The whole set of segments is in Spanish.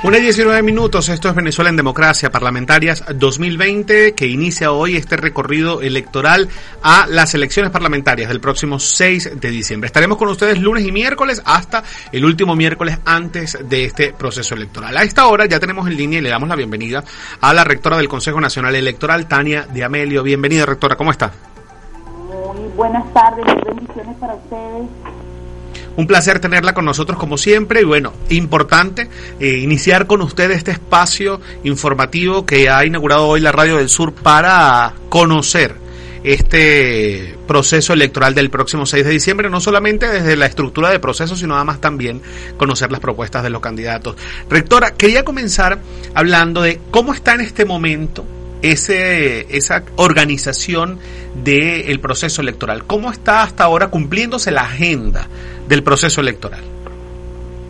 Una y 19 minutos, esto es Venezuela en Democracia Parlamentarias 2020 que inicia hoy este recorrido electoral a las elecciones parlamentarias del próximo 6 de diciembre. Estaremos con ustedes lunes y miércoles hasta el último miércoles antes de este proceso electoral. A esta hora ya tenemos en línea y le damos la bienvenida a la rectora del Consejo Nacional Electoral, Tania de Amelio. Bienvenida, rectora, ¿cómo está? Muy buenas tardes bendiciones para ustedes. Un placer tenerla con nosotros como siempre y bueno, importante eh, iniciar con usted este espacio informativo que ha inaugurado hoy la Radio del Sur para conocer este proceso electoral del próximo 6 de diciembre, no solamente desde la estructura de proceso, sino además también conocer las propuestas de los candidatos. Rectora, quería comenzar hablando de cómo está en este momento ese, esa organización del proceso electoral. ¿Cómo está hasta ahora cumpliéndose la agenda del proceso electoral?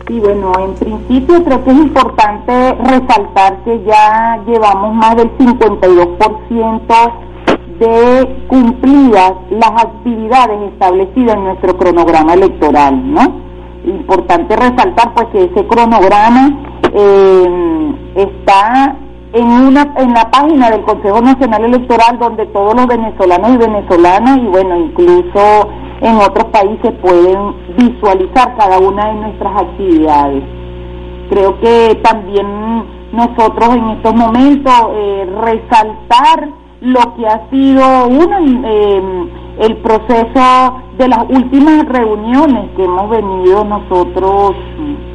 Sí, bueno, en principio creo que es importante resaltar que ya llevamos más del 52% de cumplidas las actividades establecidas en nuestro cronograma electoral, ¿no? Importante resaltar pues que ese cronograma eh, está en una en la página del Consejo Nacional Electoral donde todos los venezolanos y venezolanas y bueno incluso en otros países pueden visualizar cada una de nuestras actividades. Creo que también nosotros en estos momentos eh, resaltar lo que ha sido uno eh, el proceso de las últimas reuniones que hemos venido nosotros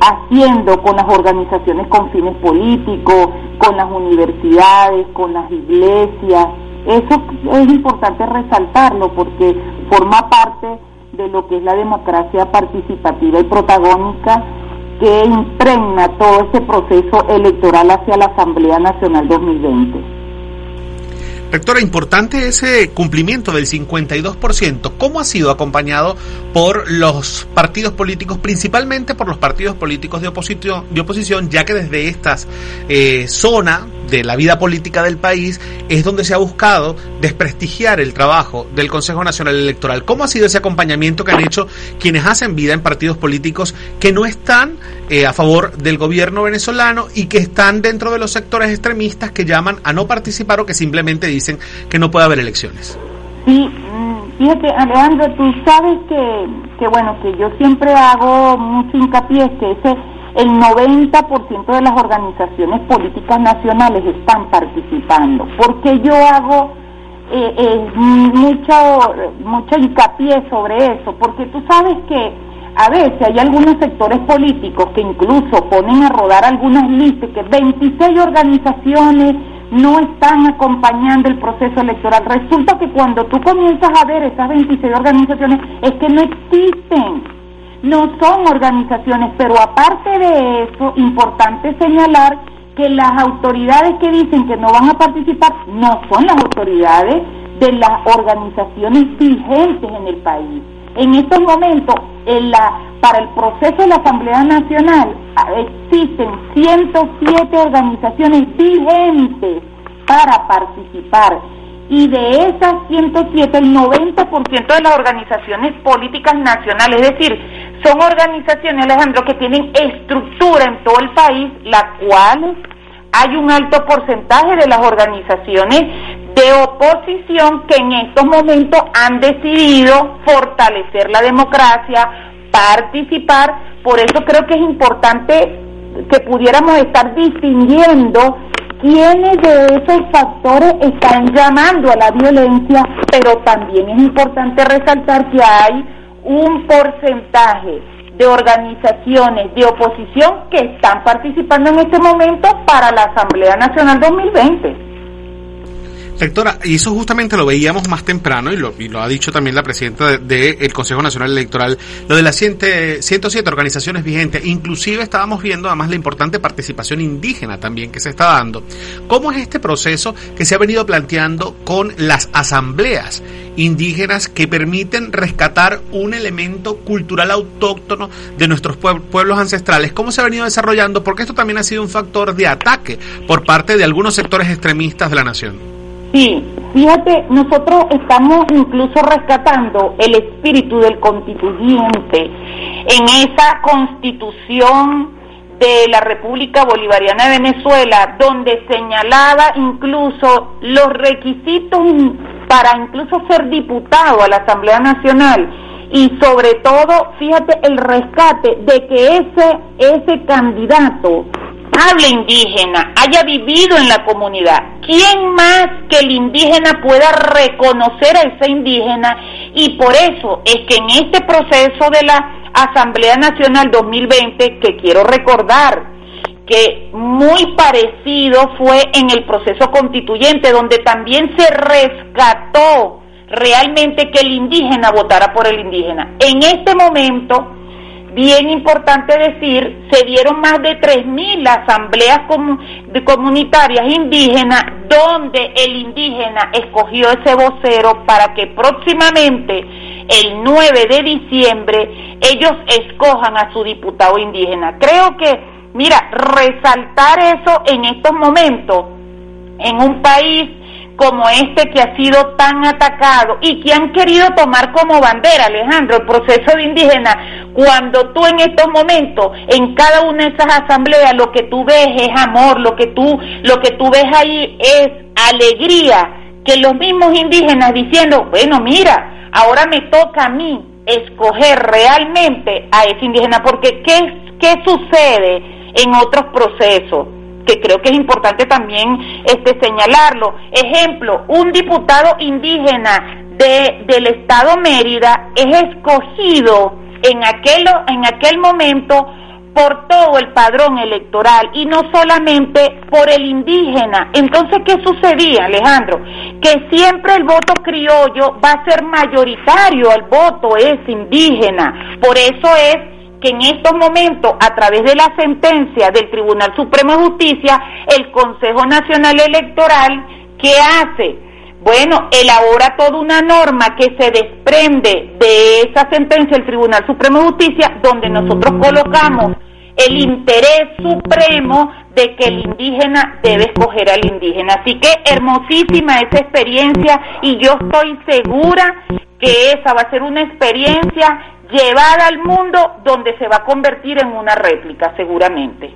haciendo con las organizaciones con fines políticos, con las universidades, con las iglesias. Eso es importante resaltarlo porque forma parte de lo que es la democracia participativa y protagónica que impregna todo ese proceso electoral hacia la Asamblea Nacional 2020. Rectora, importante ese cumplimiento del 52%. ¿Cómo ha sido acompañado por los partidos políticos, principalmente por los partidos políticos de oposición, de oposición ya que desde estas eh, zona de la vida política del país es donde se ha buscado desprestigiar el trabajo del Consejo Nacional Electoral. ¿Cómo ha sido ese acompañamiento que han hecho quienes hacen vida en partidos políticos que no están eh, a favor del gobierno venezolano y que están dentro de los sectores extremistas que llaman a no participar o que simplemente dicen que no puede haber elecciones? Sí, mm, fíjate Alejandro, tú sabes que, que bueno, que yo siempre hago mucho hincapié que ese el 90% de las organizaciones políticas nacionales están participando. porque yo hago eh, eh, mucho, mucho hincapié sobre eso? Porque tú sabes que a veces hay algunos sectores políticos que incluso ponen a rodar algunas listas, que 26 organizaciones no están acompañando el proceso electoral. Resulta que cuando tú comienzas a ver esas 26 organizaciones es que no existen no son organizaciones, pero aparte de eso, importante señalar que las autoridades que dicen que no van a participar no son las autoridades de las organizaciones vigentes en el país. En estos momentos, para el proceso de la Asamblea Nacional existen 107 organizaciones vigentes para participar y de esas 107, el 90% de las organizaciones políticas nacionales, es decir, son organizaciones, Alejandro, que tienen estructura en todo el país, la cual hay un alto porcentaje de las organizaciones de oposición que en estos momentos han decidido fortalecer la democracia, participar, por eso creo que es importante que pudiéramos estar distinguiendo quiénes de esos factores están llamando a la violencia, pero también es importante resaltar que hay un porcentaje de organizaciones de oposición que están participando en este momento para la Asamblea Nacional 2020. Rectora, y eso justamente lo veíamos más temprano y lo, ha dicho también la presidenta del Consejo Nacional Electoral, lo de las 107 organizaciones vigentes, inclusive estábamos viendo además la importante participación indígena también que se está dando. ¿Cómo es este proceso que se ha venido planteando con las asambleas indígenas que permiten rescatar un elemento cultural autóctono de nuestros pueblos ancestrales? ¿Cómo se ha venido desarrollando? Porque esto también ha sido un factor de ataque por parte de algunos sectores extremistas de la nación. Sí, fíjate, nosotros estamos incluso rescatando el espíritu del constituyente en esa constitución de la República Bolivariana de Venezuela, donde señalaba incluso los requisitos para incluso ser diputado a la Asamblea Nacional y sobre todo, fíjate, el rescate de que ese, ese candidato hable indígena, haya vivido en la comunidad. ¿Quién más que el indígena pueda reconocer a ese indígena? Y por eso es que en este proceso de la Asamblea Nacional 2020, que quiero recordar que muy parecido fue en el proceso constituyente, donde también se rescató realmente que el indígena votara por el indígena. En este momento, bien importante decir, se dieron más de 3.000 asambleas comunitarias indígenas donde el indígena escogió ese vocero para que próximamente, el 9 de diciembre, ellos escojan a su diputado indígena. Creo que, mira, resaltar eso en estos momentos, en un país como este que ha sido tan atacado y que han querido tomar como bandera, Alejandro, el proceso de indígena, cuando tú en estos momentos, en cada una de esas asambleas, lo que tú ves es amor, lo que tú, lo que tú ves ahí es alegría, que los mismos indígenas diciendo, bueno, mira, ahora me toca a mí escoger realmente a ese indígena, porque ¿qué, qué sucede en otros procesos? que creo que es importante también este señalarlo. Ejemplo, un diputado indígena de, del estado Mérida es escogido en aquel, en aquel momento por todo el padrón electoral y no solamente por el indígena. Entonces, ¿qué sucedía, Alejandro? Que siempre el voto criollo va a ser mayoritario al voto es indígena. Por eso es que en estos momentos, a través de la sentencia del Tribunal Supremo de Justicia, el Consejo Nacional Electoral, ¿qué hace? Bueno, elabora toda una norma que se desprende de esa sentencia del Tribunal Supremo de Justicia, donde nosotros colocamos el interés supremo de que el indígena debe escoger al indígena. Así que hermosísima esa experiencia y yo estoy segura que esa va a ser una experiencia llevada al mundo donde se va a convertir en una réplica seguramente.